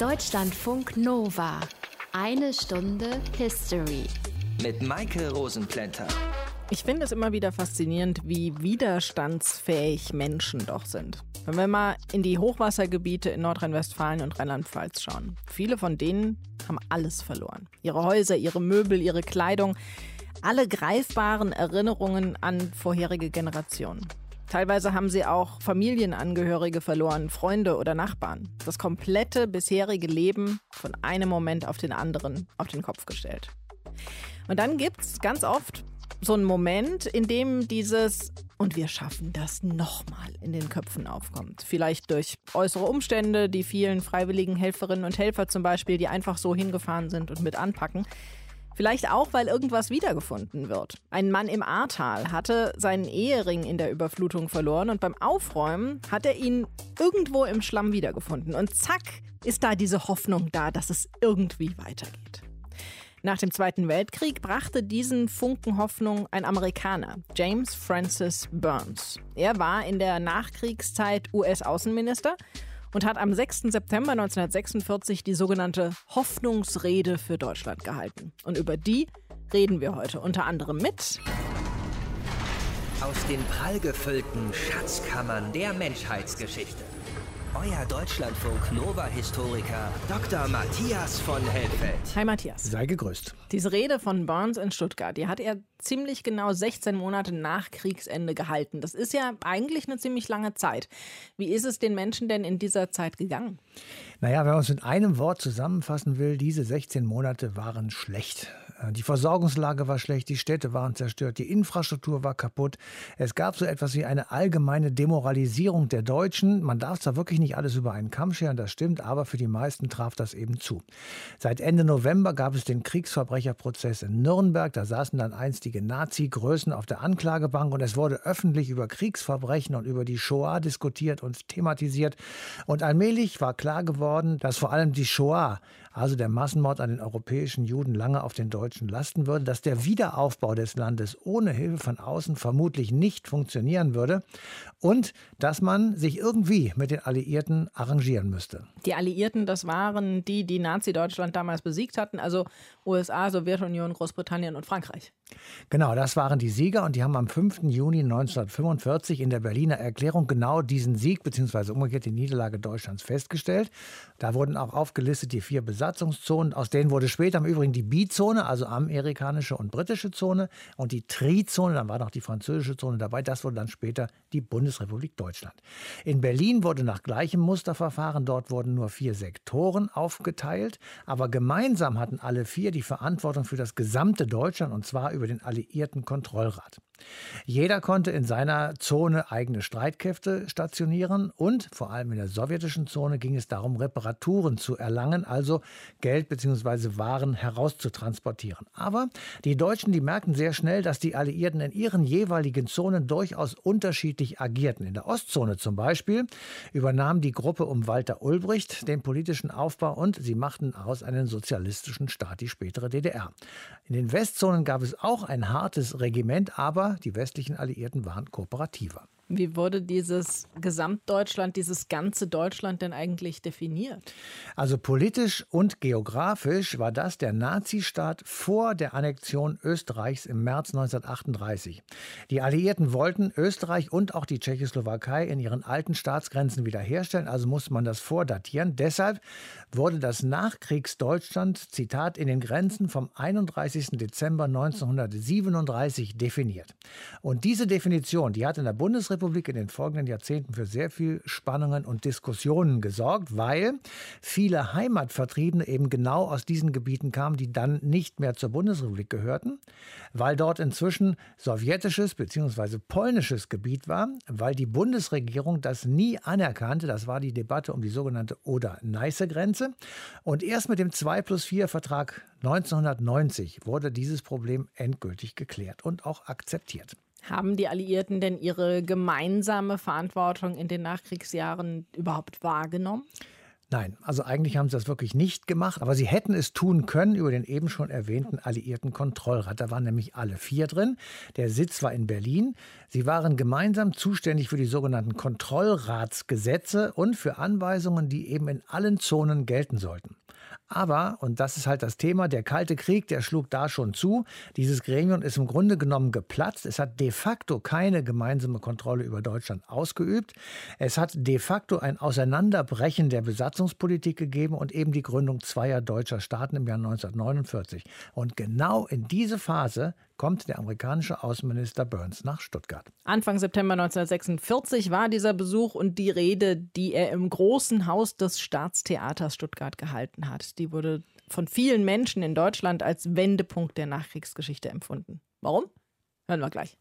Deutschlandfunk Nova. Eine Stunde History. Mit Maike Rosenplanter. Ich finde es immer wieder faszinierend, wie widerstandsfähig Menschen doch sind. Wenn wir mal in die Hochwassergebiete in Nordrhein-Westfalen und Rheinland-Pfalz schauen. Viele von denen haben alles verloren. Ihre Häuser, ihre Möbel, ihre Kleidung, alle greifbaren Erinnerungen an vorherige Generationen. Teilweise haben sie auch Familienangehörige verloren, Freunde oder Nachbarn. Das komplette bisherige Leben von einem Moment auf den anderen auf den Kopf gestellt. Und dann gibt es ganz oft so einen Moment, in dem dieses und wir schaffen das nochmal in den Köpfen aufkommt. Vielleicht durch äußere Umstände, die vielen freiwilligen Helferinnen und Helfer zum Beispiel, die einfach so hingefahren sind und mit anpacken. Vielleicht auch, weil irgendwas wiedergefunden wird. Ein Mann im Ahrtal hatte seinen Ehering in der Überflutung verloren und beim Aufräumen hat er ihn irgendwo im Schlamm wiedergefunden. Und zack, ist da diese Hoffnung da, dass es irgendwie weitergeht. Nach dem Zweiten Weltkrieg brachte diesen Funken Hoffnung ein Amerikaner, James Francis Burns. Er war in der Nachkriegszeit US-Außenminister und hat am 6. September 1946 die sogenannte Hoffnungsrede für Deutschland gehalten. Und über die reden wir heute unter anderem mit aus den prallgefüllten Schatzkammern der Menschheitsgeschichte. Euer Deutschlandfunk Nova-Historiker Dr. Matthias von Helfeld. Hi Matthias. Sei gegrüßt. Diese Rede von Burns in Stuttgart, die hat er ziemlich genau 16 Monate nach Kriegsende gehalten. Das ist ja eigentlich eine ziemlich lange Zeit. Wie ist es den Menschen denn in dieser Zeit gegangen? Naja, wenn man es in einem Wort zusammenfassen will, diese 16 Monate waren schlecht. Äh, die Versorgungslage war schlecht, die Städte waren zerstört, die Infrastruktur war kaputt. Es gab so etwas wie eine allgemeine Demoralisierung der Deutschen. Man darf zwar wirklich nicht alles über einen Kamm scheren, das stimmt, aber für die meisten traf das eben zu. Seit Ende November gab es den Kriegsverbrecherprozess in Nürnberg. Da saßen dann einstige Nazi-Größen auf der Anklagebank und es wurde öffentlich über Kriegsverbrechen und über die Shoah diskutiert und thematisiert. Und allmählich war klar geworden, dass vor allem die Shoah, also der Massenmord an den europäischen Juden, lange auf den Deutschen lasten würde, dass der Wiederaufbau des Landes ohne Hilfe von außen vermutlich nicht funktionieren würde und dass man sich irgendwie mit den Alliierten arrangieren müsste. Die Alliierten, das waren die, die Nazi-Deutschland damals besiegt hatten, also USA, Sowjetunion, Großbritannien und Frankreich. Genau, das waren die Sieger und die haben am 5. Juni 1945 in der Berliner Erklärung genau diesen Sieg bzw. umgekehrt die Niederlage Deutschlands festgestellt. Da wurden auch aufgelistet die vier Besatzungszonen, aus denen wurde später im Übrigen die Bizone, also amerikanische und britische Zone und die Trizone, dann war noch die französische Zone dabei, das wurde dann später die Bundesrepublik Deutschland. In Berlin wurde nach gleichem Musterverfahren, dort wurden nur vier Sektoren aufgeteilt, aber gemeinsam hatten alle vier die Verantwortung für das gesamte Deutschland und zwar über über den Alliierten Kontrollrat. Jeder konnte in seiner Zone eigene Streitkräfte stationieren und vor allem in der sowjetischen Zone ging es darum, Reparaturen zu erlangen, also Geld bzw. Waren herauszutransportieren. Aber die Deutschen, die merkten sehr schnell, dass die Alliierten in ihren jeweiligen Zonen durchaus unterschiedlich agierten. In der Ostzone zum Beispiel übernahm die Gruppe um Walter Ulbricht den politischen Aufbau und sie machten aus einen sozialistischen Staat die spätere DDR. In den Westzonen gab es auch ein hartes Regiment, aber die westlichen Alliierten waren kooperativer. Wie wurde dieses Gesamtdeutschland, dieses ganze Deutschland denn eigentlich definiert? Also politisch und geografisch war das der Nazistaat vor der Annexion Österreichs im März 1938. Die Alliierten wollten Österreich und auch die Tschechoslowakei in ihren alten Staatsgrenzen wiederherstellen, also musste man das vordatieren. Deshalb wurde das Nachkriegsdeutschland, Zitat, in den Grenzen vom 31. Dezember 1937 definiert. Und diese Definition, die hat in der Bundesrepublik Bundesrepublik in den folgenden Jahrzehnten für sehr viel Spannungen und Diskussionen gesorgt, weil viele Heimatvertriebene eben genau aus diesen Gebieten kamen, die dann nicht mehr zur Bundesrepublik gehörten, weil dort inzwischen sowjetisches bzw. polnisches Gebiet war, weil die Bundesregierung das nie anerkannte. Das war die Debatte um die sogenannte Oder-Neiße-Grenze. Und erst mit dem 2 plus 4 Vertrag 1990 wurde dieses Problem endgültig geklärt und auch akzeptiert. Haben die Alliierten denn ihre gemeinsame Verantwortung in den Nachkriegsjahren überhaupt wahrgenommen? Nein, also eigentlich haben sie das wirklich nicht gemacht, aber sie hätten es tun können über den eben schon erwähnten alliierten Kontrollrat. Da waren nämlich alle vier drin. Der Sitz war in Berlin. Sie waren gemeinsam zuständig für die sogenannten Kontrollratsgesetze und für Anweisungen, die eben in allen Zonen gelten sollten. Aber, und das ist halt das Thema, der Kalte Krieg, der schlug da schon zu. Dieses Gremium ist im Grunde genommen geplatzt. Es hat de facto keine gemeinsame Kontrolle über Deutschland ausgeübt. Es hat de facto ein Auseinanderbrechen der Besatzungspolitik gegeben und eben die Gründung zweier deutscher Staaten im Jahr 1949. Und genau in diese Phase kommt der amerikanische Außenminister Burns nach Stuttgart. Anfang September 1946 war dieser Besuch und die Rede, die er im großen Haus des Staatstheaters Stuttgart gehalten hat. Die wurde von vielen Menschen in Deutschland als Wendepunkt der Nachkriegsgeschichte empfunden. Warum? Hören wir gleich.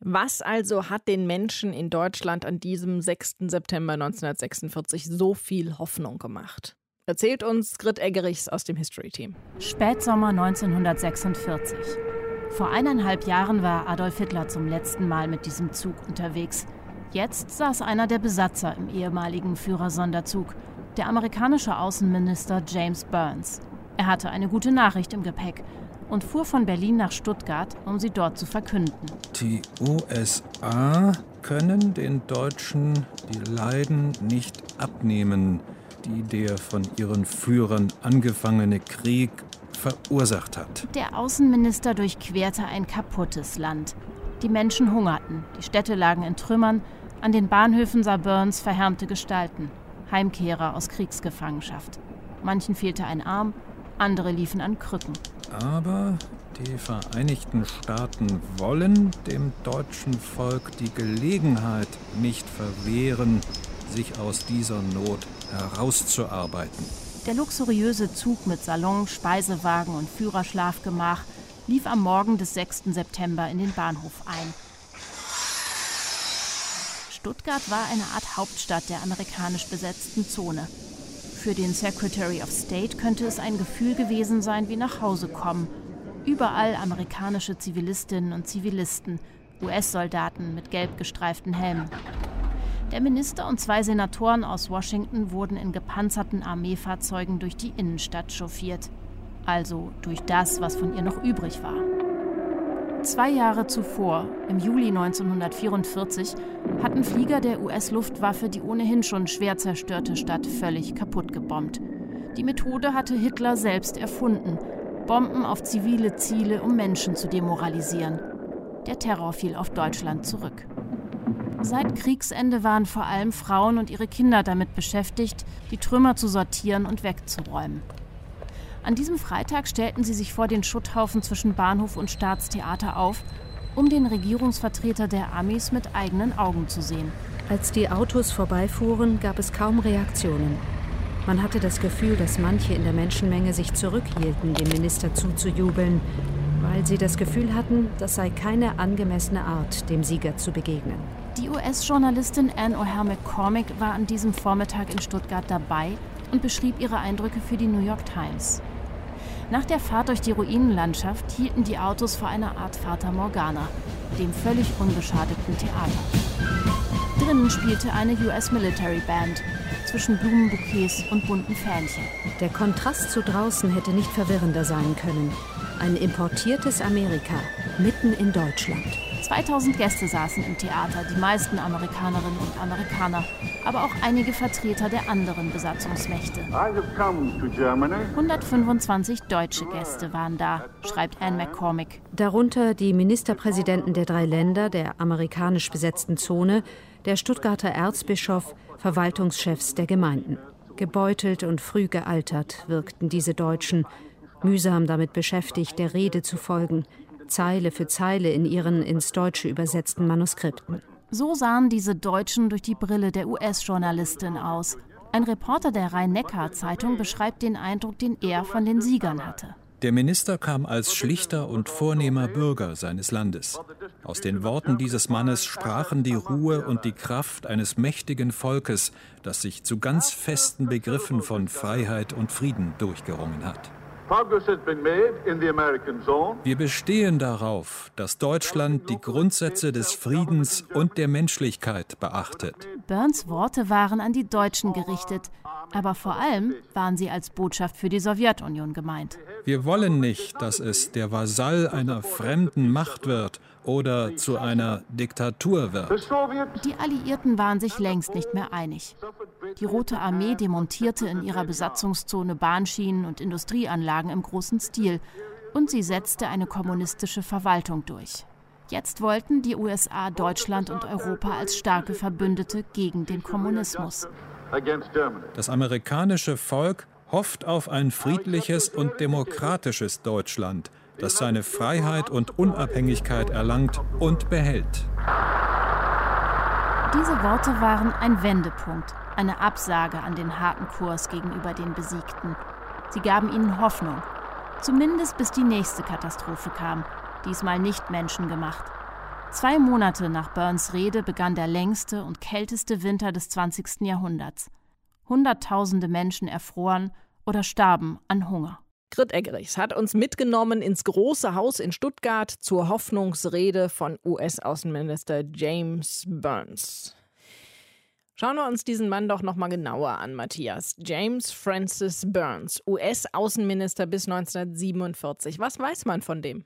Was also hat den Menschen in Deutschland an diesem 6. September 1946 so viel Hoffnung gemacht? Erzählt uns Grit Eggerichs aus dem History Team. Spätsommer 1946. Vor eineinhalb Jahren war Adolf Hitler zum letzten Mal mit diesem Zug unterwegs. Jetzt saß einer der Besatzer im ehemaligen Führersonderzug, der amerikanische Außenminister James Burns. Er hatte eine gute Nachricht im Gepäck und fuhr von Berlin nach Stuttgart, um sie dort zu verkünden. Die USA können den Deutschen die Leiden nicht abnehmen, die der von ihren Führern angefangene Krieg verursacht hat. Der Außenminister durchquerte ein kaputtes Land. Die Menschen hungerten, die Städte lagen in Trümmern, an den Bahnhöfen sah Burns verhärmte Gestalten, Heimkehrer aus Kriegsgefangenschaft. Manchen fehlte ein Arm, andere liefen an Krücken. Aber die Vereinigten Staaten wollen dem deutschen Volk die Gelegenheit nicht verwehren, sich aus dieser Not herauszuarbeiten. Der luxuriöse Zug mit Salon, Speisewagen und Führerschlafgemach lief am Morgen des 6. September in den Bahnhof ein. Stuttgart war eine Art Hauptstadt der amerikanisch besetzten Zone. Für den Secretary of State könnte es ein Gefühl gewesen sein wie nach Hause kommen. Überall amerikanische Zivilistinnen und Zivilisten, US-Soldaten mit gelb gestreiften Helmen. Der Minister und zwei Senatoren aus Washington wurden in gepanzerten Armeefahrzeugen durch die Innenstadt chauffiert. Also durch das, was von ihr noch übrig war. Zwei Jahre zuvor, im Juli 1944, hatten Flieger der US-Luftwaffe die ohnehin schon schwer zerstörte Stadt völlig kaputt gebombt. Die Methode hatte Hitler selbst erfunden. Bomben auf zivile Ziele, um Menschen zu demoralisieren. Der Terror fiel auf Deutschland zurück. Seit Kriegsende waren vor allem Frauen und ihre Kinder damit beschäftigt, die Trümmer zu sortieren und wegzuräumen. An diesem Freitag stellten sie sich vor den Schutthaufen zwischen Bahnhof und Staatstheater auf, um den Regierungsvertreter der Amis mit eigenen Augen zu sehen. Als die Autos vorbeifuhren, gab es kaum Reaktionen. Man hatte das Gefühl, dass manche in der Menschenmenge sich zurückhielten, dem Minister zuzujubeln, weil sie das Gefühl hatten, das sei keine angemessene Art, dem Sieger zu begegnen. Die US-Journalistin Anne O'Hare McCormick war an diesem Vormittag in Stuttgart dabei und beschrieb ihre Eindrücke für die New York Times. Nach der Fahrt durch die Ruinenlandschaft hielten die Autos vor einer Art Fata Morgana, dem völlig unbeschadeten Theater. Drinnen spielte eine US Military Band zwischen Blumenbouquets und bunten Fähnchen. Der Kontrast zu draußen hätte nicht verwirrender sein können. Ein importiertes Amerika mitten in Deutschland. 2000 Gäste saßen im Theater, die meisten Amerikanerinnen und Amerikaner, aber auch einige Vertreter der anderen Besatzungsmächte. 125 deutsche Gäste waren da, schreibt Anne McCormick. Darunter die Ministerpräsidenten der drei Länder der amerikanisch besetzten Zone, der Stuttgarter Erzbischof, Verwaltungschefs der Gemeinden. Gebeutelt und früh gealtert wirkten diese Deutschen, mühsam damit beschäftigt, der Rede zu folgen, Zeile für Zeile in ihren ins Deutsche übersetzten Manuskripten. So sahen diese Deutschen durch die Brille der US-Journalistin aus. Ein Reporter der Rhein-Neckar-Zeitung beschreibt den Eindruck, den er von den Siegern hatte. Der Minister kam als schlichter und vornehmer Bürger seines Landes. Aus den Worten dieses Mannes sprachen die Ruhe und die Kraft eines mächtigen Volkes, das sich zu ganz festen Begriffen von Freiheit und Frieden durchgerungen hat. Wir bestehen darauf, dass Deutschland die Grundsätze des Friedens und der Menschlichkeit beachtet. Burns Worte waren an die Deutschen gerichtet, aber vor allem waren sie als Botschaft für die Sowjetunion gemeint. Wir wollen nicht, dass es der Vasall einer fremden Macht wird oder zu einer Diktatur wird. Die Alliierten waren sich längst nicht mehr einig. Die Rote Armee demontierte in ihrer Besatzungszone Bahnschienen und Industrieanlagen im großen Stil und sie setzte eine kommunistische Verwaltung durch. Jetzt wollten die USA Deutschland und Europa als starke Verbündete gegen den Kommunismus. Das amerikanische Volk hofft auf ein friedliches und demokratisches Deutschland, das seine Freiheit und Unabhängigkeit erlangt und behält. Diese Worte waren ein Wendepunkt, eine Absage an den harten Kurs gegenüber den Besiegten. Sie gaben ihnen Hoffnung, zumindest bis die nächste Katastrophe kam, diesmal nicht menschengemacht. Zwei Monate nach Burns Rede begann der längste und kälteste Winter des 20. Jahrhunderts. Hunderttausende Menschen erfroren oder starben an Hunger. Grit Eggerichs hat uns mitgenommen ins Große Haus in Stuttgart zur Hoffnungsrede von US-Außenminister James Burns. Schauen wir uns diesen Mann doch noch mal genauer an, Matthias. James Francis Burns, US-Außenminister bis 1947. Was weiß man von dem?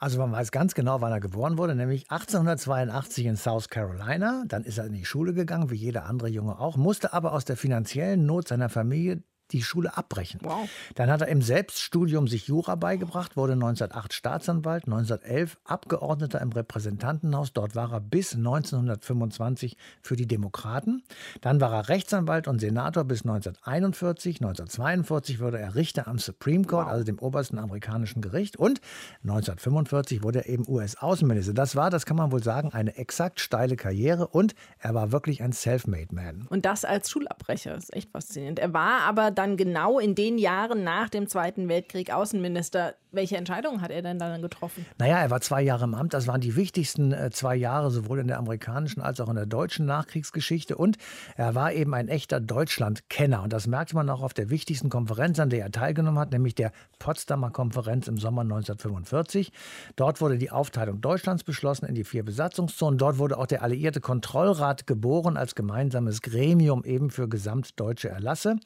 Also man weiß ganz genau, wann er geboren wurde, nämlich 1882 in South Carolina. Dann ist er in die Schule gegangen, wie jeder andere Junge auch, musste aber aus der finanziellen Not seiner Familie die Schule abbrechen. Wow. Dann hat er im Selbststudium sich Jura beigebracht, wurde 1908 Staatsanwalt, 1911 Abgeordneter im Repräsentantenhaus. Dort war er bis 1925 für die Demokraten. Dann war er Rechtsanwalt und Senator bis 1941. 1942 wurde er Richter am Supreme Court, wow. also dem obersten amerikanischen Gericht. Und 1945 wurde er eben US-Außenminister. Das war, das kann man wohl sagen, eine exakt steile Karriere und er war wirklich ein Self-Made Man. Und das als Schulabbrecher ist echt faszinierend. Er war aber dann genau in den Jahren nach dem Zweiten Weltkrieg Außenminister. Welche Entscheidungen hat er denn dann getroffen? Naja, er war zwei Jahre im Amt. Das waren die wichtigsten äh, zwei Jahre, sowohl in der amerikanischen als auch in der deutschen Nachkriegsgeschichte. Und er war eben ein echter Deutschlandkenner. Und das merkte man auch auf der wichtigsten Konferenz, an der er teilgenommen hat, nämlich der Potsdamer Konferenz im Sommer 1945. Dort wurde die Aufteilung Deutschlands beschlossen in die vier Besatzungszonen. Dort wurde auch der Alliierte Kontrollrat geboren als gemeinsames Gremium eben für gesamtdeutsche Erlasse.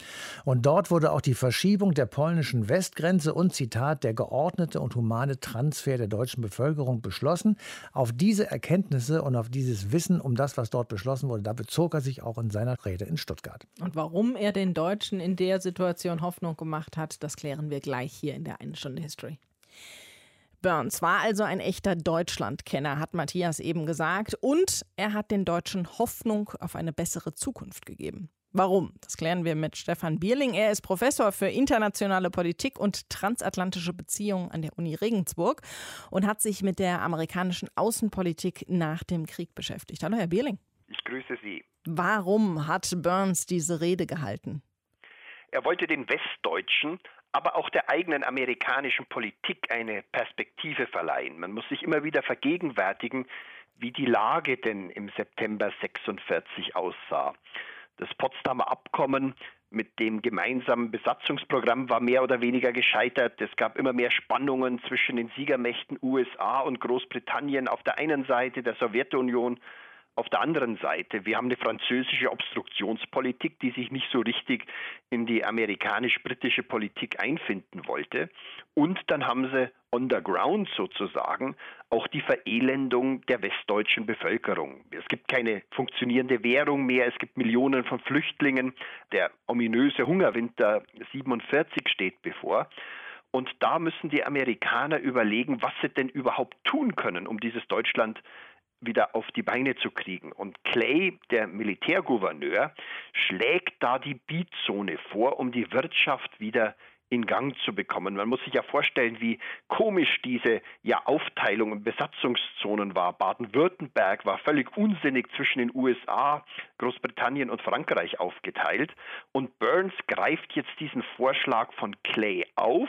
Und dort wurde auch die Verschiebung der polnischen Westgrenze und Zitat der geordnete und humane Transfer der deutschen Bevölkerung beschlossen. Auf diese Erkenntnisse und auf dieses Wissen um das, was dort beschlossen wurde, da bezog er sich auch in seiner Rede in Stuttgart. Und warum er den Deutschen in der Situation Hoffnung gemacht hat, das klären wir gleich hier in der Eine Stunde History. Burns war also ein echter Deutschlandkenner, hat Matthias eben gesagt, und er hat den Deutschen Hoffnung auf eine bessere Zukunft gegeben. Warum? Das klären wir mit Stefan Bierling. Er ist Professor für internationale Politik und transatlantische Beziehungen an der Uni Regensburg und hat sich mit der amerikanischen Außenpolitik nach dem Krieg beschäftigt. Hallo, Herr Bierling. Ich grüße Sie. Warum hat Burns diese Rede gehalten? Er wollte den Westdeutschen, aber auch der eigenen amerikanischen Politik eine Perspektive verleihen. Man muss sich immer wieder vergegenwärtigen, wie die Lage denn im September 46 aussah. Das Potsdamer Abkommen mit dem gemeinsamen Besatzungsprogramm war mehr oder weniger gescheitert. Es gab immer mehr Spannungen zwischen den Siegermächten USA und Großbritannien auf der einen Seite, der Sowjetunion auf der anderen Seite, wir haben eine französische Obstruktionspolitik, die sich nicht so richtig in die amerikanisch-britische Politik einfinden wollte. Und dann haben sie on the ground sozusagen auch die Verelendung der westdeutschen Bevölkerung. Es gibt keine funktionierende Währung mehr, es gibt Millionen von Flüchtlingen. Der ominöse Hungerwinter 47 steht bevor. Und da müssen die Amerikaner überlegen, was sie denn überhaupt tun können, um dieses Deutschland wieder auf die Beine zu kriegen. Und Clay, der Militärgouverneur, schlägt da die Beatzone vor, um die Wirtschaft wieder in Gang zu bekommen. Man muss sich ja vorstellen, wie komisch diese ja, Aufteilung in Besatzungszonen war. Baden-Württemberg war völlig unsinnig zwischen den USA, Großbritannien und Frankreich aufgeteilt. Und Burns greift jetzt diesen Vorschlag von Clay auf.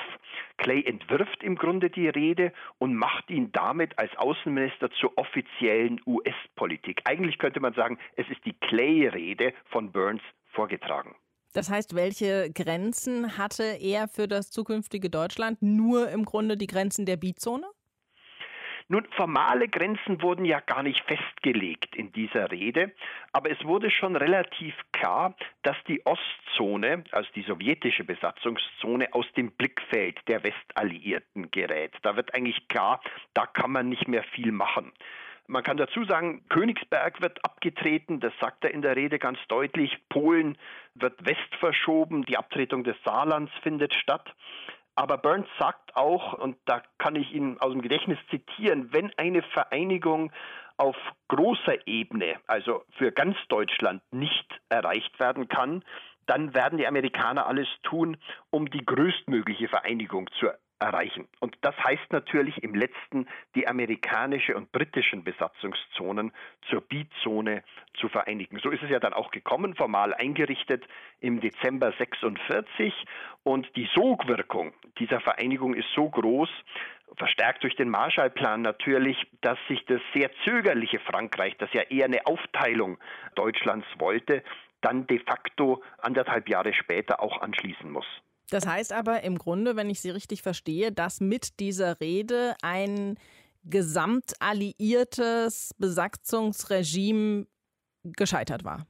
Clay entwirft im Grunde die Rede und macht ihn damit als Außenminister zur offiziellen US-Politik. Eigentlich könnte man sagen, es ist die Clay-Rede von Burns vorgetragen. Das heißt, welche Grenzen hatte er für das zukünftige Deutschland? Nur im Grunde die Grenzen der Bizone? Nun, formale Grenzen wurden ja gar nicht festgelegt in dieser Rede, aber es wurde schon relativ klar, dass die Ostzone, also die sowjetische Besatzungszone, aus dem Blickfeld der Westalliierten gerät. Da wird eigentlich klar, da kann man nicht mehr viel machen. Man kann dazu sagen, Königsberg wird abgetreten, das sagt er in der Rede ganz deutlich. Polen wird west verschoben, die Abtretung des Saarlands findet statt. Aber Burns sagt auch, und da kann ich ihn aus dem Gedächtnis zitieren, wenn eine Vereinigung auf großer Ebene, also für ganz Deutschland, nicht erreicht werden kann, dann werden die Amerikaner alles tun, um die größtmögliche Vereinigung zu erreichen. Und das heißt natürlich im letzten, die amerikanische und britischen Besatzungszonen zur Bizone zu vereinigen. So ist es ja dann auch gekommen, formal eingerichtet im Dezember 46. Und die Sogwirkung dieser Vereinigung ist so groß, verstärkt durch den Marshallplan natürlich, dass sich das sehr zögerliche Frankreich, das ja eher eine Aufteilung Deutschlands wollte, dann de facto anderthalb Jahre später auch anschließen muss. Das heißt aber im Grunde, wenn ich Sie richtig verstehe, dass mit dieser Rede ein gesamtalliiertes Besatzungsregime gescheitert war.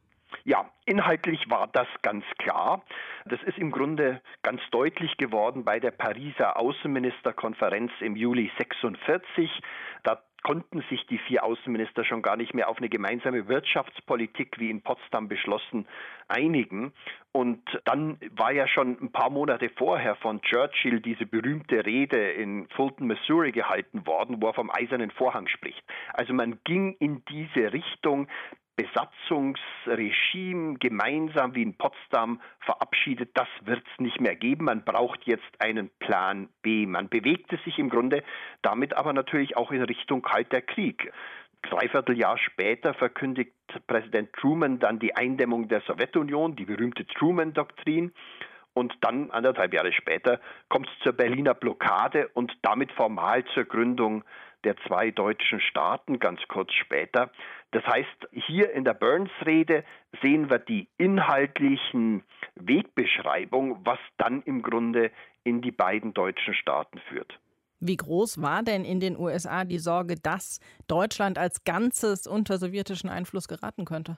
Ja, inhaltlich war das ganz klar. Das ist im Grunde ganz deutlich geworden bei der Pariser Außenministerkonferenz im Juli 46. Da konnten sich die vier Außenminister schon gar nicht mehr auf eine gemeinsame Wirtschaftspolitik wie in Potsdam beschlossen einigen. Und dann war ja schon ein paar Monate vorher von Churchill diese berühmte Rede in Fulton, Missouri gehalten worden, wo er vom eisernen Vorhang spricht. Also man ging in diese Richtung, Besatzungsregime gemeinsam wie in Potsdam verabschiedet, das wird es nicht mehr geben. Man braucht jetzt einen Plan B. Man bewegte sich im Grunde damit aber natürlich auch in Richtung Kalter Krieg. Dreiviertel Jahr später verkündigt Präsident Truman dann die Eindämmung der Sowjetunion, die berühmte Truman-Doktrin. Und dann, anderthalb Jahre später, kommt es zur Berliner Blockade und damit formal zur Gründung der zwei deutschen Staaten ganz kurz später. Das heißt, hier in der Burns-Rede sehen wir die inhaltlichen Wegbeschreibung, was dann im Grunde in die beiden deutschen Staaten führt. Wie groß war denn in den USA die Sorge, dass Deutschland als Ganzes unter sowjetischen Einfluss geraten könnte?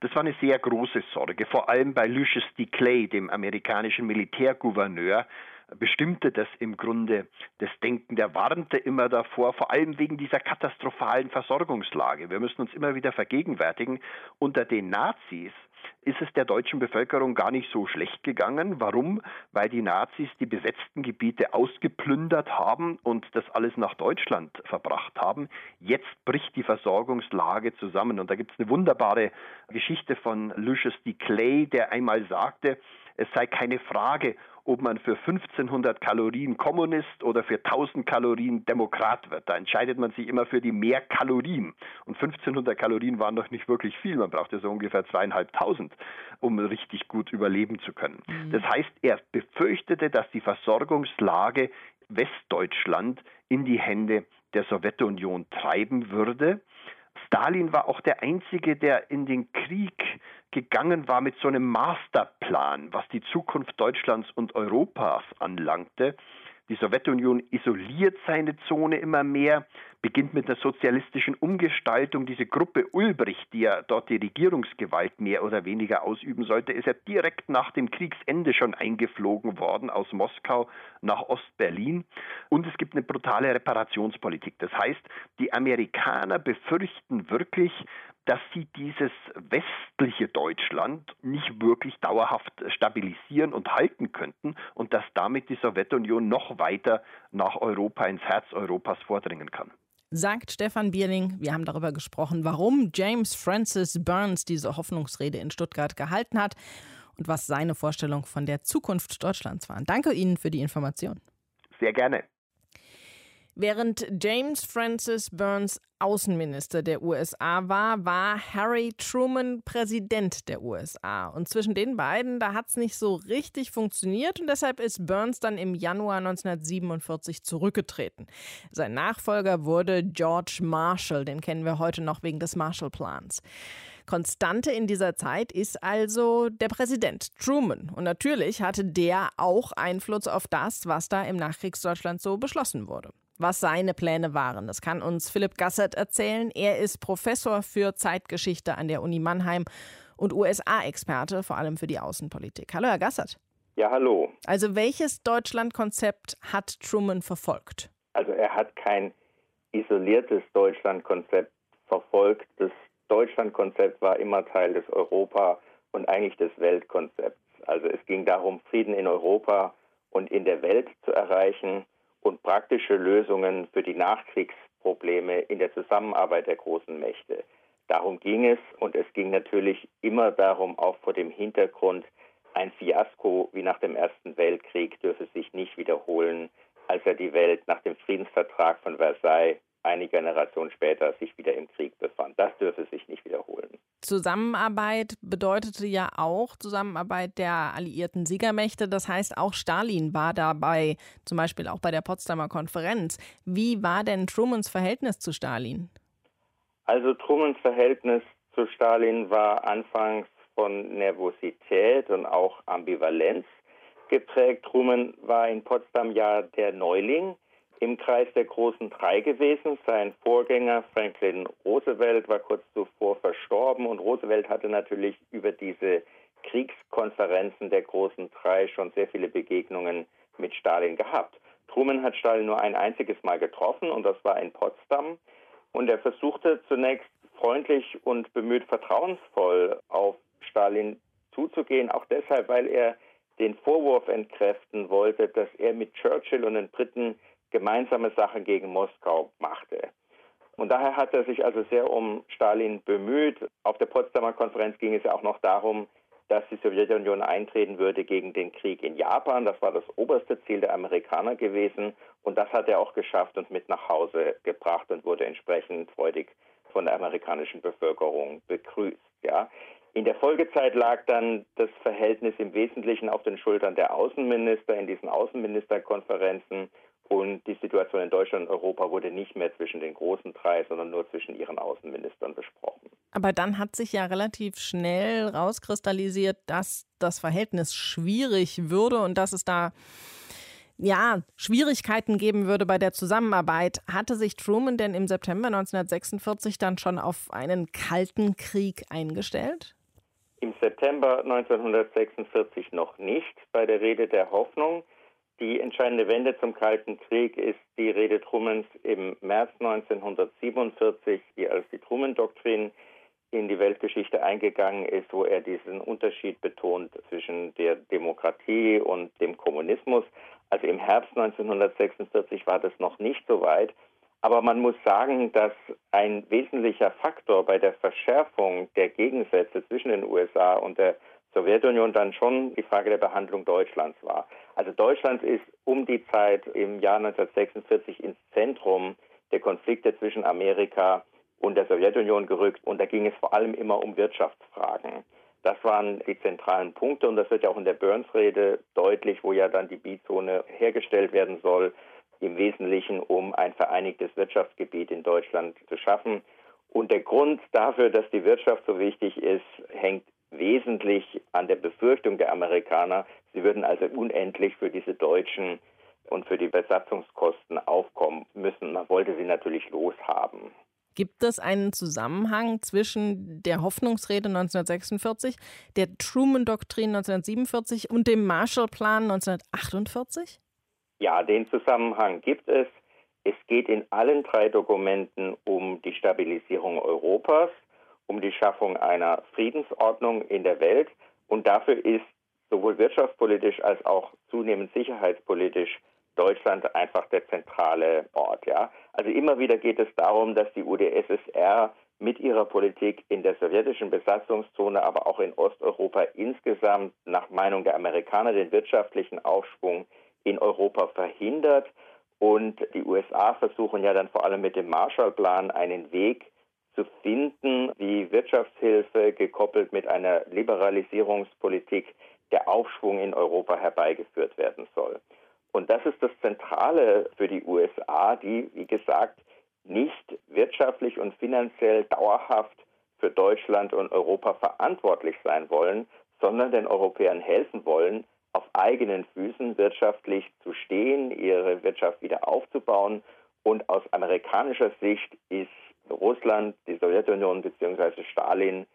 Das war eine sehr große Sorge, vor allem bei Lucius D. Clay, dem amerikanischen Militärgouverneur, bestimmte das im Grunde das Denken. Der warnte immer davor, vor allem wegen dieser katastrophalen Versorgungslage. Wir müssen uns immer wieder vergegenwärtigen, unter den Nazis ist es der deutschen Bevölkerung gar nicht so schlecht gegangen. Warum? Weil die Nazis die besetzten Gebiete ausgeplündert haben und das alles nach Deutschland verbracht haben. Jetzt bricht die Versorgungslage zusammen. Und da gibt es eine wunderbare Geschichte von Lucius D. Clay, der einmal sagte, es sei keine Frage, ob man für 1500 Kalorien Kommunist oder für 1000 Kalorien Demokrat wird. Da entscheidet man sich immer für die mehr Kalorien. Und 1500 Kalorien waren doch nicht wirklich viel. Man brauchte so ungefähr zweieinhalbtausend, um richtig gut überleben zu können. Mhm. Das heißt, er befürchtete, dass die Versorgungslage Westdeutschland in die Hände der Sowjetunion treiben würde. Stalin war auch der Einzige, der in den Krieg gegangen war mit so einem Masterplan, was die Zukunft Deutschlands und Europas anlangte. Die Sowjetunion isoliert seine Zone immer mehr, beginnt mit einer sozialistischen Umgestaltung. Diese Gruppe Ulbricht, die ja dort die Regierungsgewalt mehr oder weniger ausüben sollte, ist ja direkt nach dem Kriegsende schon eingeflogen worden aus Moskau nach Ostberlin. Und es gibt eine brutale Reparationspolitik. Das heißt, die Amerikaner befürchten wirklich, dass sie dieses westliche Deutschland nicht wirklich dauerhaft stabilisieren und halten könnten und dass damit die Sowjetunion noch weiter nach Europa, ins Herz Europas vordringen kann. Sagt Stefan Bierling, wir haben darüber gesprochen, warum James Francis Burns diese Hoffnungsrede in Stuttgart gehalten hat und was seine Vorstellung von der Zukunft Deutschlands war. Danke Ihnen für die Information. Sehr gerne. Während James Francis Burns Außenminister der USA war, war Harry Truman Präsident der USA. Und zwischen den beiden, da hat es nicht so richtig funktioniert und deshalb ist Burns dann im Januar 1947 zurückgetreten. Sein Nachfolger wurde George Marshall, den kennen wir heute noch wegen des Marshallplans. Konstante in dieser Zeit ist also der Präsident Truman. Und natürlich hatte der auch Einfluss auf das, was da im Nachkriegsdeutschland so beschlossen wurde. Was seine Pläne waren, das kann uns Philipp Gassert erzählen. Er ist Professor für Zeitgeschichte an der Uni Mannheim und USA-Experte, vor allem für die Außenpolitik. Hallo, Herr Gassert. Ja, hallo. Also welches Deutschlandkonzept hat Truman verfolgt? Also er hat kein isoliertes Deutschlandkonzept verfolgt. Das Deutschlandkonzept war immer Teil des Europa- und eigentlich des Weltkonzepts. Also es ging darum, Frieden in Europa und in der Welt zu erreichen und praktische Lösungen für die Nachkriegsprobleme in der Zusammenarbeit der großen Mächte. Darum ging es und es ging natürlich immer darum, auch vor dem Hintergrund, ein Fiasko wie nach dem Ersten Weltkrieg dürfe sich nicht wiederholen, als er die Welt nach dem Friedensvertrag von Versailles einige Generationen später sich wieder im Krieg befand. Das dürfe sich nicht wiederholen. Zusammenarbeit bedeutete ja auch Zusammenarbeit der alliierten Siegermächte. Das heißt, auch Stalin war dabei, zum Beispiel auch bei der Potsdamer Konferenz. Wie war denn Trumans Verhältnis zu Stalin? Also Trumans Verhältnis zu Stalin war anfangs von Nervosität und auch Ambivalenz geprägt. Truman war in Potsdam ja der Neuling im Kreis der großen drei gewesen. Sein Vorgänger Franklin Roosevelt war kurz zuvor verstorben und Roosevelt hatte natürlich über diese Kriegskonferenzen der großen drei schon sehr viele Begegnungen mit Stalin gehabt. Truman hat Stalin nur ein einziges Mal getroffen und das war in Potsdam. Und er versuchte zunächst freundlich und bemüht vertrauensvoll auf Stalin zuzugehen, auch deshalb, weil er den Vorwurf entkräften wollte, dass er mit Churchill und den Briten gemeinsame Sachen gegen Moskau machte. Und daher hat er sich also sehr um Stalin bemüht. Auf der Potsdamer Konferenz ging es ja auch noch darum, dass die Sowjetunion eintreten würde gegen den Krieg in Japan. Das war das oberste Ziel der Amerikaner gewesen. Und das hat er auch geschafft und mit nach Hause gebracht und wurde entsprechend freudig von der amerikanischen Bevölkerung begrüßt. Ja. In der Folgezeit lag dann das Verhältnis im Wesentlichen auf den Schultern der Außenminister in diesen Außenministerkonferenzen und die Situation in Deutschland und Europa wurde nicht mehr zwischen den großen drei, sondern nur zwischen ihren Außenministern besprochen. Aber dann hat sich ja relativ schnell rauskristallisiert, dass das Verhältnis schwierig würde und dass es da ja, Schwierigkeiten geben würde bei der Zusammenarbeit. Hatte sich Truman denn im September 1946 dann schon auf einen kalten Krieg eingestellt? Im September 1946 noch nicht. Bei der Rede der Hoffnung die entscheidende Wende zum Kalten Krieg ist die Rede Trumans im März 1947, die als die Truman-Doktrin in die Weltgeschichte eingegangen ist, wo er diesen Unterschied betont zwischen der Demokratie und dem Kommunismus. Also im Herbst 1946 war das noch nicht so weit. Aber man muss sagen, dass ein wesentlicher Faktor bei der Verschärfung der Gegensätze zwischen den USA und der Sowjetunion dann schon die Frage der Behandlung Deutschlands war. Also Deutschland ist um die Zeit im Jahr 1946 ins Zentrum der Konflikte zwischen Amerika und der Sowjetunion gerückt und da ging es vor allem immer um Wirtschaftsfragen. Das waren die zentralen Punkte und das wird ja auch in der Burns-Rede deutlich, wo ja dann die Bizone hergestellt werden soll, im Wesentlichen um ein vereinigtes Wirtschaftsgebiet in Deutschland zu schaffen. Und der Grund dafür, dass die Wirtschaft so wichtig ist, hängt wesentlich an der Befürchtung der Amerikaner, sie würden also unendlich für diese Deutschen und für die Besatzungskosten aufkommen müssen. Man wollte sie natürlich loshaben. Gibt es einen Zusammenhang zwischen der Hoffnungsrede 1946, der Truman-Doktrin 1947 und dem Marshallplan 1948? Ja, den Zusammenhang gibt es. Es geht in allen drei Dokumenten um die Stabilisierung Europas um die Schaffung einer Friedensordnung in der Welt. Und dafür ist sowohl wirtschaftspolitisch als auch zunehmend sicherheitspolitisch Deutschland einfach der zentrale Ort. Ja? Also immer wieder geht es darum, dass die UdSSR mit ihrer Politik in der sowjetischen Besatzungszone, aber auch in Osteuropa insgesamt nach Meinung der Amerikaner den wirtschaftlichen Aufschwung in Europa verhindert. Und die USA versuchen ja dann vor allem mit dem Marshallplan einen Weg zu finden, wie Wirtschaftshilfe gekoppelt mit einer Liberalisierungspolitik der Aufschwung in Europa herbeigeführt werden soll. Und das ist das Zentrale für die USA, die, wie gesagt, nicht wirtschaftlich und finanziell dauerhaft für Deutschland und Europa verantwortlich sein wollen, sondern den Europäern helfen wollen, auf eigenen Füßen wirtschaftlich zu stehen, ihre Wirtschaft wieder aufzubauen. Und aus amerikanischer Sicht ist Russland, die Sowjetunion bzw. Stalin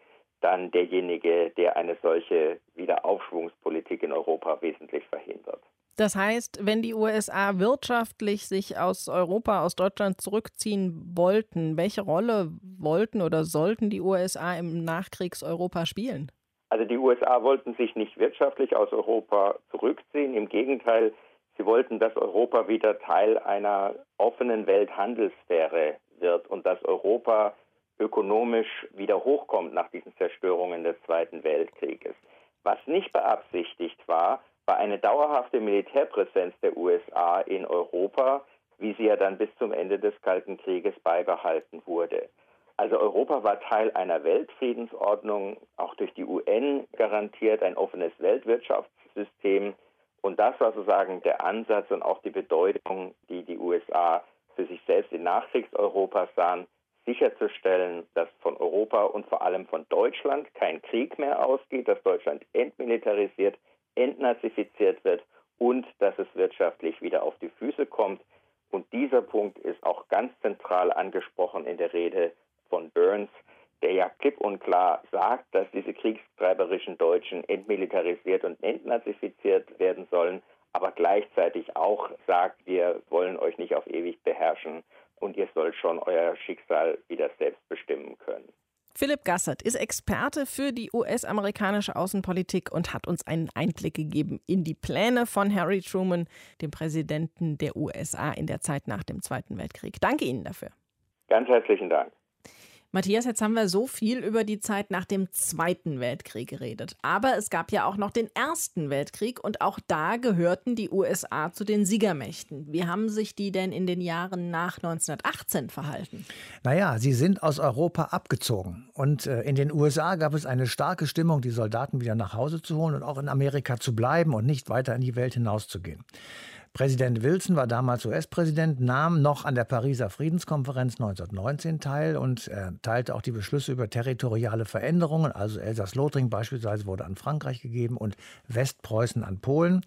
dann derjenige, der eine solche Wiederaufschwungspolitik in Europa wesentlich verhindert. Das heißt, wenn die USA wirtschaftlich sich aus Europa, aus Deutschland zurückziehen wollten, welche Rolle wollten oder sollten die USA im Nachkriegseuropa spielen? Also die USA wollten sich nicht wirtschaftlich aus Europa zurückziehen. Im Gegenteil, sie wollten, dass Europa wieder Teil einer offenen Welthandelssphäre wird und dass Europa ökonomisch wieder hochkommt nach diesen Zerstörungen des Zweiten Weltkrieges. Was nicht beabsichtigt war, war eine dauerhafte Militärpräsenz der USA in Europa, wie sie ja dann bis zum Ende des Kalten Krieges beibehalten wurde. Also Europa war Teil einer Weltfriedensordnung, auch durch die UN garantiert ein offenes Weltwirtschaftssystem. Und das war sozusagen der Ansatz und auch die Bedeutung, die die USA für sich selbst in Nachkriegseuropa sahen, sicherzustellen, dass von Europa und vor allem von Deutschland kein Krieg mehr ausgeht, dass Deutschland entmilitarisiert, entnazifiziert wird und dass es wirtschaftlich wieder auf die Füße kommt. Und dieser Punkt ist auch ganz zentral angesprochen in der Rede von Burns, der ja klipp und klar sagt, dass diese kriegstreiberischen Deutschen entmilitarisiert und entnazifiziert werden sollen, aber gleichzeitig auch sagt, wir wollen euch nicht auf ewig beherrschen und ihr sollt schon euer Schicksal wieder selbst bestimmen können. Philipp Gassert ist Experte für die US-amerikanische Außenpolitik und hat uns einen Einblick gegeben in die Pläne von Harry Truman, dem Präsidenten der USA in der Zeit nach dem Zweiten Weltkrieg. Danke Ihnen dafür. Ganz herzlichen Dank. Matthias, jetzt haben wir so viel über die Zeit nach dem Zweiten Weltkrieg geredet. Aber es gab ja auch noch den Ersten Weltkrieg und auch da gehörten die USA zu den Siegermächten. Wie haben sich die denn in den Jahren nach 1918 verhalten? Naja, sie sind aus Europa abgezogen. Und äh, in den USA gab es eine starke Stimmung, die Soldaten wieder nach Hause zu holen und auch in Amerika zu bleiben und nicht weiter in die Welt hinauszugehen. Präsident Wilson war damals US-Präsident, nahm noch an der Pariser Friedenskonferenz 1919 teil und er teilte auch die Beschlüsse über territoriale Veränderungen. Also Elsass-Lothringen beispielsweise wurde an Frankreich gegeben und Westpreußen an Polen.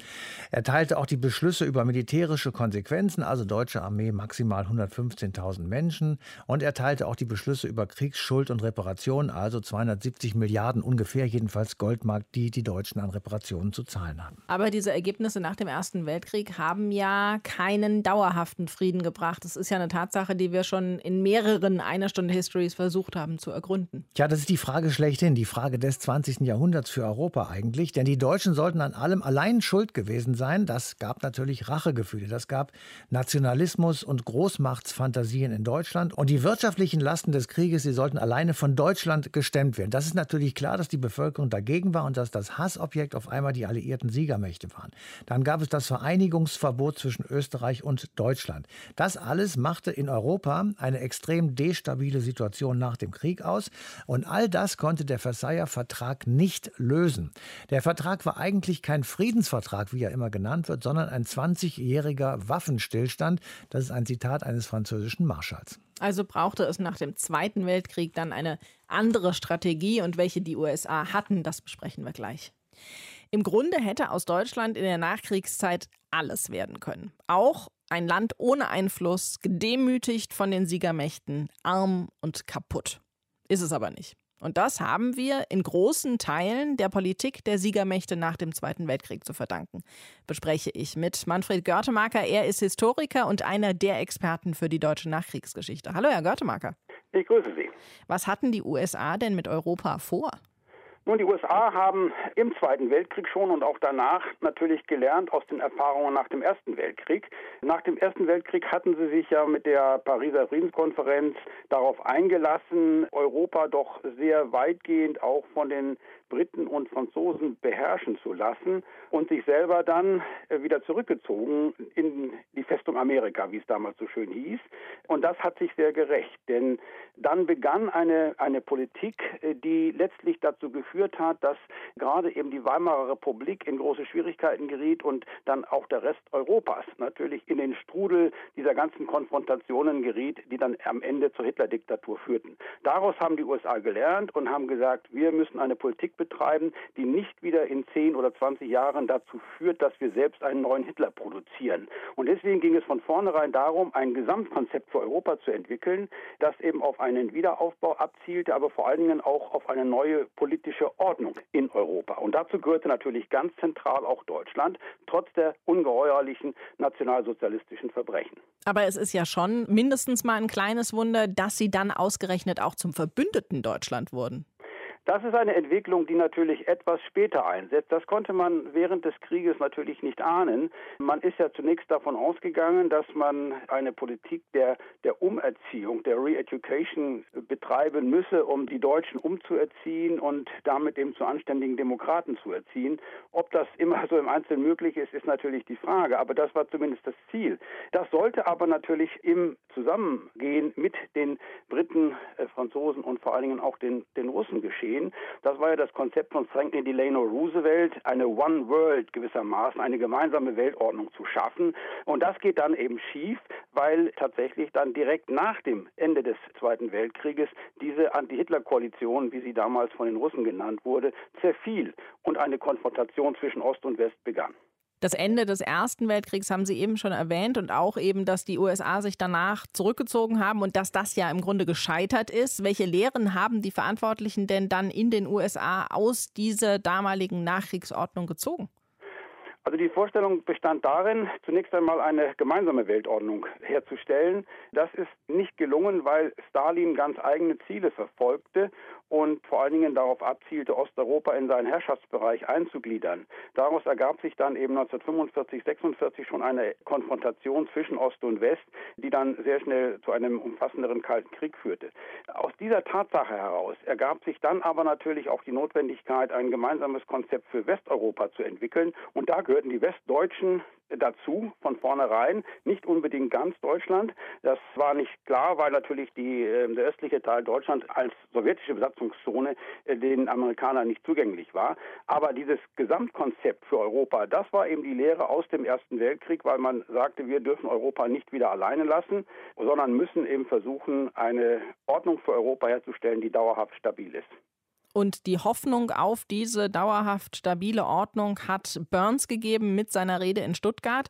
Er teilte auch die Beschlüsse über militärische Konsequenzen, also deutsche Armee maximal 115.000 Menschen. Und er teilte auch die Beschlüsse über Kriegsschuld und Reparation, also 270 Milliarden ungefähr, jedenfalls Goldmark, die die Deutschen an Reparationen zu zahlen hatten. Aber diese Ergebnisse nach dem Ersten Weltkrieg haben haben ja keinen dauerhaften Frieden gebracht. Das ist ja eine Tatsache, die wir schon in mehreren Eine Stunde Histories versucht haben zu ergründen. Ja, das ist die Frage schlechthin, die Frage des 20. Jahrhunderts für Europa eigentlich. Denn die Deutschen sollten an allem allein schuld gewesen sein. Das gab natürlich Rachegefühle. Das gab Nationalismus und Großmachtsfantasien in Deutschland. Und die wirtschaftlichen Lasten des Krieges, die sollten alleine von Deutschland gestemmt werden. Das ist natürlich klar, dass die Bevölkerung dagegen war und dass das Hassobjekt auf einmal die alliierten Siegermächte waren. Dann gab es das Vereinigungsverbot Verbot zwischen Österreich und Deutschland. Das alles machte in Europa eine extrem destabile Situation nach dem Krieg aus. Und all das konnte der Versailler Vertrag nicht lösen. Der Vertrag war eigentlich kein Friedensvertrag, wie er immer genannt wird, sondern ein 20-jähriger Waffenstillstand. Das ist ein Zitat eines französischen Marschalls. Also brauchte es nach dem Zweiten Weltkrieg dann eine andere Strategie und welche die USA hatten, das besprechen wir gleich. Im Grunde hätte aus Deutschland in der Nachkriegszeit alles werden können. Auch ein Land ohne Einfluss, gedemütigt von den Siegermächten, arm und kaputt. Ist es aber nicht. Und das haben wir in großen Teilen der Politik der Siegermächte nach dem Zweiten Weltkrieg zu verdanken, bespreche ich mit Manfred Görtemaker. Er ist Historiker und einer der Experten für die deutsche Nachkriegsgeschichte. Hallo, Herr Görtemaker. Ich grüße Sie. Was hatten die USA denn mit Europa vor? Nun, die USA haben im Zweiten Weltkrieg schon und auch danach natürlich gelernt aus den Erfahrungen nach dem Ersten Weltkrieg. Nach dem Ersten Weltkrieg hatten sie sich ja mit der Pariser Friedenskonferenz darauf eingelassen, Europa doch sehr weitgehend auch von den Briten und Franzosen beherrschen zu lassen und sich selber dann äh, wieder zurückgezogen in die Festung Amerika, wie es damals so schön hieß. Und das hat sich sehr gerecht, denn dann begann eine, eine Politik, äh, die letztlich dazu geführt hat, dass gerade eben die Weimarer Republik in große Schwierigkeiten geriet und dann auch der Rest Europas natürlich in den Strudel dieser ganzen Konfrontationen geriet, die dann am Ende zur Hitler-Diktatur führten. Daraus haben die USA gelernt und haben gesagt, wir müssen eine Politik betreiben, die nicht wieder in 10 oder 20 Jahren dazu führt, dass wir selbst einen neuen Hitler produzieren. Und deswegen ging es von vornherein darum, ein Gesamtkonzept für Europa zu entwickeln, das eben auf einen Wiederaufbau abzielte, aber vor allen Dingen auch auf eine neue politische Ordnung in Europa. Und dazu gehörte natürlich ganz zentral auch Deutschland, trotz der ungeheuerlichen nationalsozialistischen Verbrechen. Aber es ist ja schon mindestens mal ein kleines Wunder, dass Sie dann ausgerechnet auch zum Verbündeten Deutschland wurden. Das ist eine Entwicklung, die natürlich etwas später einsetzt. Das konnte man während des Krieges natürlich nicht ahnen. Man ist ja zunächst davon ausgegangen, dass man eine Politik der, der Umerziehung, der Re-Education betreiben müsse, um die Deutschen umzuerziehen und damit eben zu anständigen Demokraten zu erziehen. Ob das immer so im Einzelnen möglich ist, ist natürlich die Frage. Aber das war zumindest das Ziel. Das sollte aber natürlich im Zusammengehen mit den Briten, äh, Franzosen und vor allen Dingen auch den, den Russen geschehen gehen. Das war ja das Konzept von Franklin Delano Roosevelt, eine One World gewissermaßen, eine gemeinsame Weltordnung zu schaffen. Und das geht dann eben schief, weil tatsächlich dann direkt nach dem Ende des Zweiten Weltkrieges diese Anti-Hitler-Koalition, wie sie damals von den Russen genannt wurde, zerfiel und eine Konfrontation zwischen Ost und West begann. Das Ende des Ersten Weltkriegs haben Sie eben schon erwähnt und auch eben, dass die USA sich danach zurückgezogen haben und dass das ja im Grunde gescheitert ist. Welche Lehren haben die Verantwortlichen denn dann in den USA aus dieser damaligen Nachkriegsordnung gezogen? Also die Vorstellung bestand darin, zunächst einmal eine gemeinsame Weltordnung herzustellen. Das ist nicht gelungen, weil Stalin ganz eigene Ziele verfolgte und vor allen Dingen darauf abzielte, Osteuropa in seinen Herrschaftsbereich einzugliedern. Daraus ergab sich dann eben 1945, 46 schon eine Konfrontation zwischen Ost und West, die dann sehr schnell zu einem umfassenderen Kalten Krieg führte. Aus dieser Tatsache heraus ergab sich dann aber natürlich auch die Notwendigkeit, ein gemeinsames Konzept für Westeuropa zu entwickeln. Und da gehörten die Westdeutschen dazu von vornherein, nicht unbedingt ganz Deutschland. Das war nicht klar, weil natürlich die, äh, der östliche Teil Deutschlands als sowjetische Besatzungszone äh, den Amerikanern nicht zugänglich war. Aber dieses Gesamtkonzept für Europa, das war eben die Lehre aus dem Ersten Weltkrieg, weil man sagte, wir dürfen Europa nicht wieder alleine lassen, sondern müssen eben versuchen, eine Ordnung für Europa herzustellen, die dauerhaft stabil ist. Und die Hoffnung auf diese dauerhaft stabile Ordnung hat Burns gegeben mit seiner Rede in Stuttgart.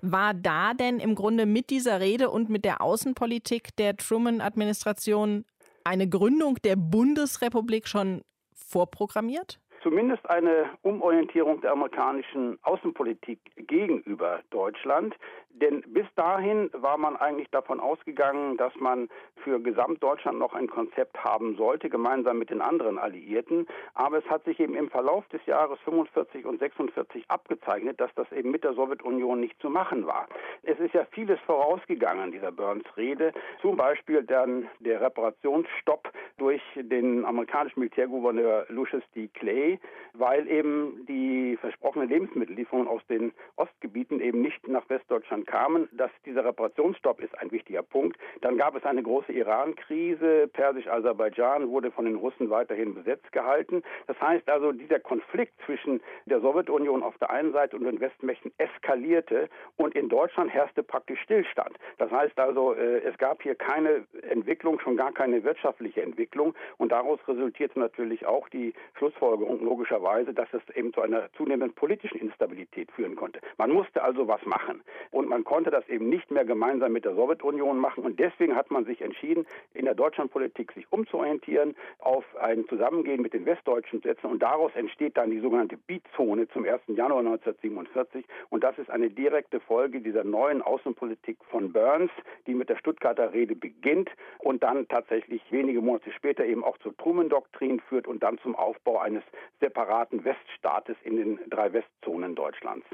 War da denn im Grunde mit dieser Rede und mit der Außenpolitik der Truman-Administration eine Gründung der Bundesrepublik schon vorprogrammiert? Zumindest eine Umorientierung der amerikanischen Außenpolitik gegenüber Deutschland. Denn bis dahin war man eigentlich davon ausgegangen, dass man für Gesamtdeutschland noch ein Konzept haben sollte, gemeinsam mit den anderen Alliierten. Aber es hat sich eben im Verlauf des Jahres 45 und 46 abgezeichnet, dass das eben mit der Sowjetunion nicht zu machen war. Es ist ja vieles vorausgegangen, dieser Burns-Rede. Zum Beispiel dann der Reparationsstopp durch den amerikanischen Militärgouverneur Lucius D. Clay, weil eben die versprochenen Lebensmittellieferungen aus den Ostgebieten eben nicht nach Westdeutschland kamen. Dass dieser Reparationsstopp ist ein wichtiger Punkt. Dann gab es eine große Iran-Krise. Persisch-Aserbaidschan wurde von den Russen weiterhin besetzt gehalten. Das heißt also, dieser Konflikt zwischen der Sowjetunion auf der einen Seite und den Westmächten eskalierte und in Deutschland herrschte praktisch Stillstand. Das heißt also, äh, es gab hier keine Entwicklung, schon gar keine wirtschaftliche Entwicklung und daraus resultierte natürlich auch die Schlussfolgerung logischerweise, dass es eben zu einer zunehmenden politischen Instabilität führen konnte. Man musste also was machen und man konnte das eben nicht mehr gemeinsam mit der Sowjetunion machen und deswegen hat man sich entschieden, in der Deutschlandpolitik sich umzuorientieren, auf ein Zusammengehen mit den Westdeutschen zu setzen und daraus entsteht dann die sogenannte Beat-Zone zum 1. Januar 1947 und das ist eine direkte Folge dieser neuen Außenpolitik von Burns, die mit der Stuttgarter Rede beginnt und dann tatsächlich wenige Monate später eben auch zur Truman-Doktrin führt und dann zum Aufbau eines separaten Weststaates in den drei Westzonen Deutschlands.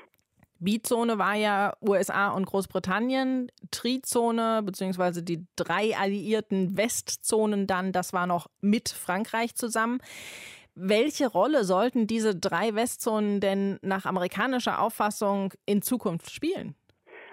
B-Zone war ja USA und Großbritannien, Tri-Zone beziehungsweise die drei alliierten Westzonen dann, das war noch mit Frankreich zusammen. Welche Rolle sollten diese drei Westzonen denn nach amerikanischer Auffassung in Zukunft spielen?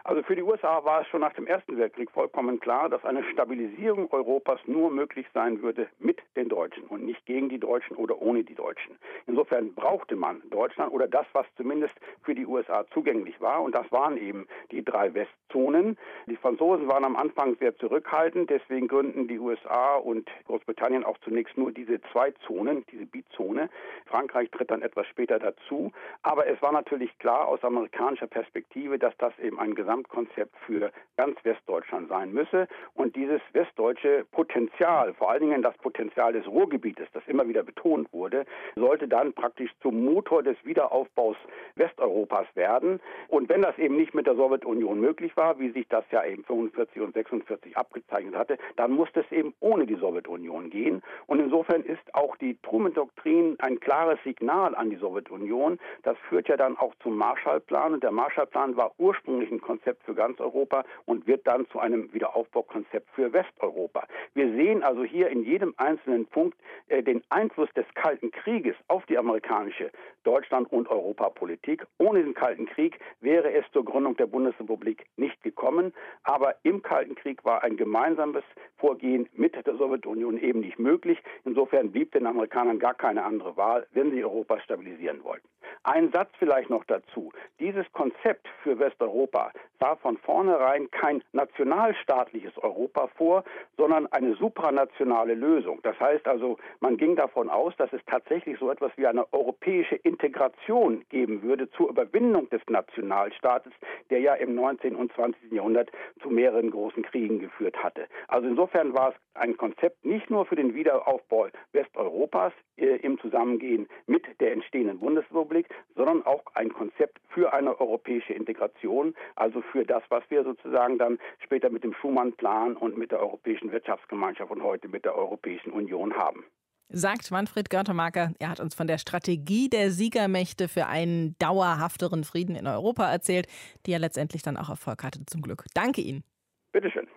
Also für die USA war es schon nach dem Ersten Weltkrieg vollkommen klar, dass eine Stabilisierung Europas nur möglich sein würde mit den Deutschen und nicht gegen die Deutschen oder ohne die Deutschen. Insofern brauchte man Deutschland oder das, was zumindest für die USA zugänglich war. Und das waren eben die drei Westzonen. Die Franzosen waren am Anfang sehr zurückhaltend, deswegen gründen die USA und Großbritannien auch zunächst nur diese zwei Zonen, diese Bizone. Frankreich tritt dann etwas später dazu. Aber es war natürlich klar aus amerikanischer Perspektive, dass das eben ein Gesamt Gesamtkonzept für ganz Westdeutschland sein müsse. Und dieses westdeutsche Potenzial, vor allen Dingen das Potenzial des Ruhrgebietes, das immer wieder betont wurde, sollte dann praktisch zum Motor des Wiederaufbaus Westeuropas werden. Und wenn das eben nicht mit der Sowjetunion möglich war, wie sich das ja eben 45 und 46 abgezeichnet hatte, dann musste es eben ohne die Sowjetunion gehen. Und insofern ist auch die Truman-Doktrin ein klares Signal an die Sowjetunion. Das führt ja dann auch zum Marshallplan. Und der Marshallplan war ursprünglich ein Konzept Konzept für ganz Europa und wird dann zu einem Wiederaufbaukonzept für Westeuropa. Wir sehen also hier in jedem einzelnen Punkt äh, den Einfluss des Kalten Krieges auf die amerikanische Deutschland- und Europapolitik. Ohne den Kalten Krieg wäre es zur Gründung der Bundesrepublik nicht gekommen. Aber im Kalten Krieg war ein gemeinsames Vorgehen mit der Sowjetunion eben nicht möglich. Insofern blieb den Amerikanern gar keine andere Wahl, wenn sie Europa stabilisieren wollten. Ein Satz vielleicht noch dazu. Dieses Konzept für Westeuropa sah von vornherein kein nationalstaatliches Europa vor, sondern eine supranationale Lösung. Das heißt also, man ging davon aus, dass es tatsächlich so etwas wie eine europäische Integration geben würde zur Überwindung des Nationalstaates, der ja im 19. und 20. Jahrhundert zu mehreren großen Kriegen geführt hatte. Also insofern war es ein Konzept nicht nur für den Wiederaufbau Westeuropas äh, im Zusammengehen mit der entstehenden Bundesrepublik, sondern auch ein Konzept für eine europäische Integration, also für das, was wir sozusagen dann später mit dem Schumann-Plan und mit der Europäischen Wirtschaftsgemeinschaft und heute mit der Europäischen Union haben. Sagt Manfred Görtemarker. Er hat uns von der Strategie der Siegermächte für einen dauerhafteren Frieden in Europa erzählt, die er letztendlich dann auch Erfolg hatte, zum Glück. Danke Ihnen. Bitteschön.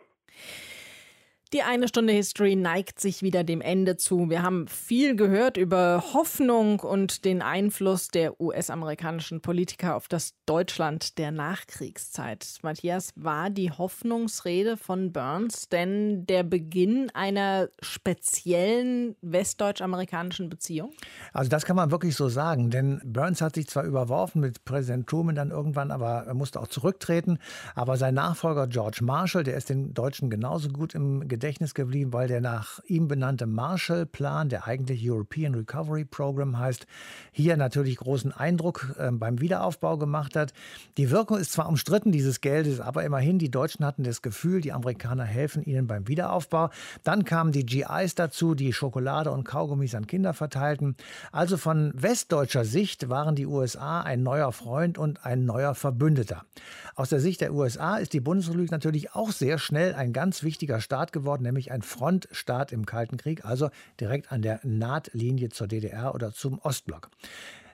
Die eine Stunde History neigt sich wieder dem Ende zu. Wir haben viel gehört über Hoffnung und den Einfluss der US-amerikanischen Politiker auf das Deutschland der Nachkriegszeit. Matthias, war die Hoffnungsrede von Burns denn der Beginn einer speziellen westdeutsch-amerikanischen Beziehung? Also das kann man wirklich so sagen, denn Burns hat sich zwar überworfen mit Präsident Truman dann irgendwann, aber er musste auch zurücktreten. Aber sein Nachfolger George Marshall, der ist den Deutschen genauso gut im Gedächtnis Gedächtnis geblieben, weil der nach ihm benannte Marshall-Plan, der eigentlich European Recovery Program heißt, hier natürlich großen Eindruck äh, beim Wiederaufbau gemacht hat. Die Wirkung ist zwar umstritten dieses Geldes, aber immerhin, die Deutschen hatten das Gefühl, die Amerikaner helfen ihnen beim Wiederaufbau. Dann kamen die GIs dazu, die Schokolade und Kaugummis an Kinder verteilten. Also von westdeutscher Sicht waren die USA ein neuer Freund und ein neuer Verbündeter. Aus der Sicht der USA ist die Bundesrepublik natürlich auch sehr schnell ein ganz wichtiger Staat geworden geworden, nämlich ein Frontstaat im Kalten Krieg, also direkt an der Nahtlinie zur DDR oder zum Ostblock.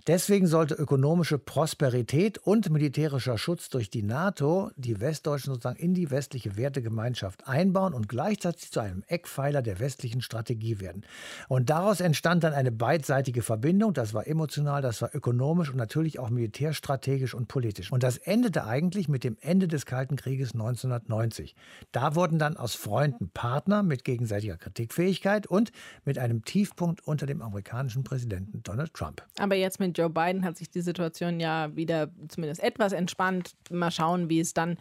Deswegen sollte ökonomische Prosperität und militärischer Schutz durch die NATO die Westdeutschen sozusagen in die westliche Wertegemeinschaft einbauen und gleichzeitig zu einem Eckpfeiler der westlichen Strategie werden. Und daraus entstand dann eine beidseitige Verbindung. Das war emotional, das war ökonomisch und natürlich auch militärstrategisch und politisch. Und das endete eigentlich mit dem Ende des Kalten Krieges 1990. Da wurden dann aus Freunden Partner mit gegenseitiger Kritikfähigkeit und mit einem Tiefpunkt unter dem amerikanischen Präsidenten Donald Trump. Aber jetzt mit Joe Biden hat sich die Situation ja wieder zumindest etwas entspannt. Mal schauen, wie es dann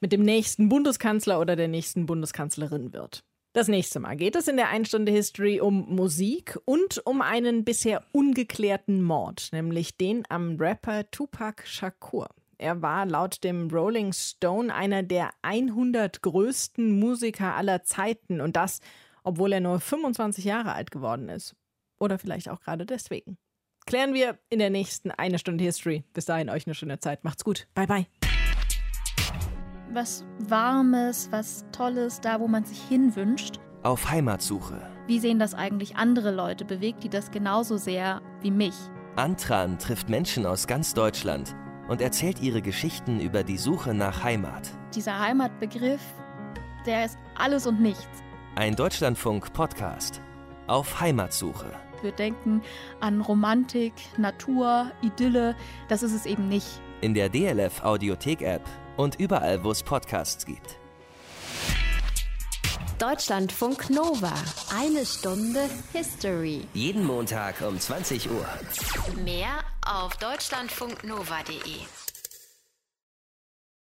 mit dem nächsten Bundeskanzler oder der nächsten Bundeskanzlerin wird. Das nächste Mal geht es in der Einstunde History um Musik und um einen bisher ungeklärten Mord, nämlich den am Rapper Tupac Shakur. Er war laut dem Rolling Stone einer der 100 größten Musiker aller Zeiten und das, obwohl er nur 25 Jahre alt geworden ist. Oder vielleicht auch gerade deswegen. Klären wir in der nächsten eine Stunde History. Bis dahin euch eine schöne Zeit. Macht's gut. Bye bye. Was Warmes, was Tolles, da wo man sich hinwünscht. Auf Heimatsuche. Wie sehen das eigentlich andere Leute? Bewegt die das genauso sehr wie mich? Antran trifft Menschen aus ganz Deutschland und erzählt ihre Geschichten über die Suche nach Heimat. Dieser Heimatbegriff, der ist alles und nichts. Ein Deutschlandfunk-Podcast. Auf Heimatsuche. Wir denken an Romantik, Natur, Idylle. Das ist es eben nicht. In der DLF Audiothek App und überall, wo es Podcasts gibt. Deutschlandfunk Nova. Eine Stunde History. Jeden Montag um 20 Uhr. Mehr auf deutschlandfunknova.de.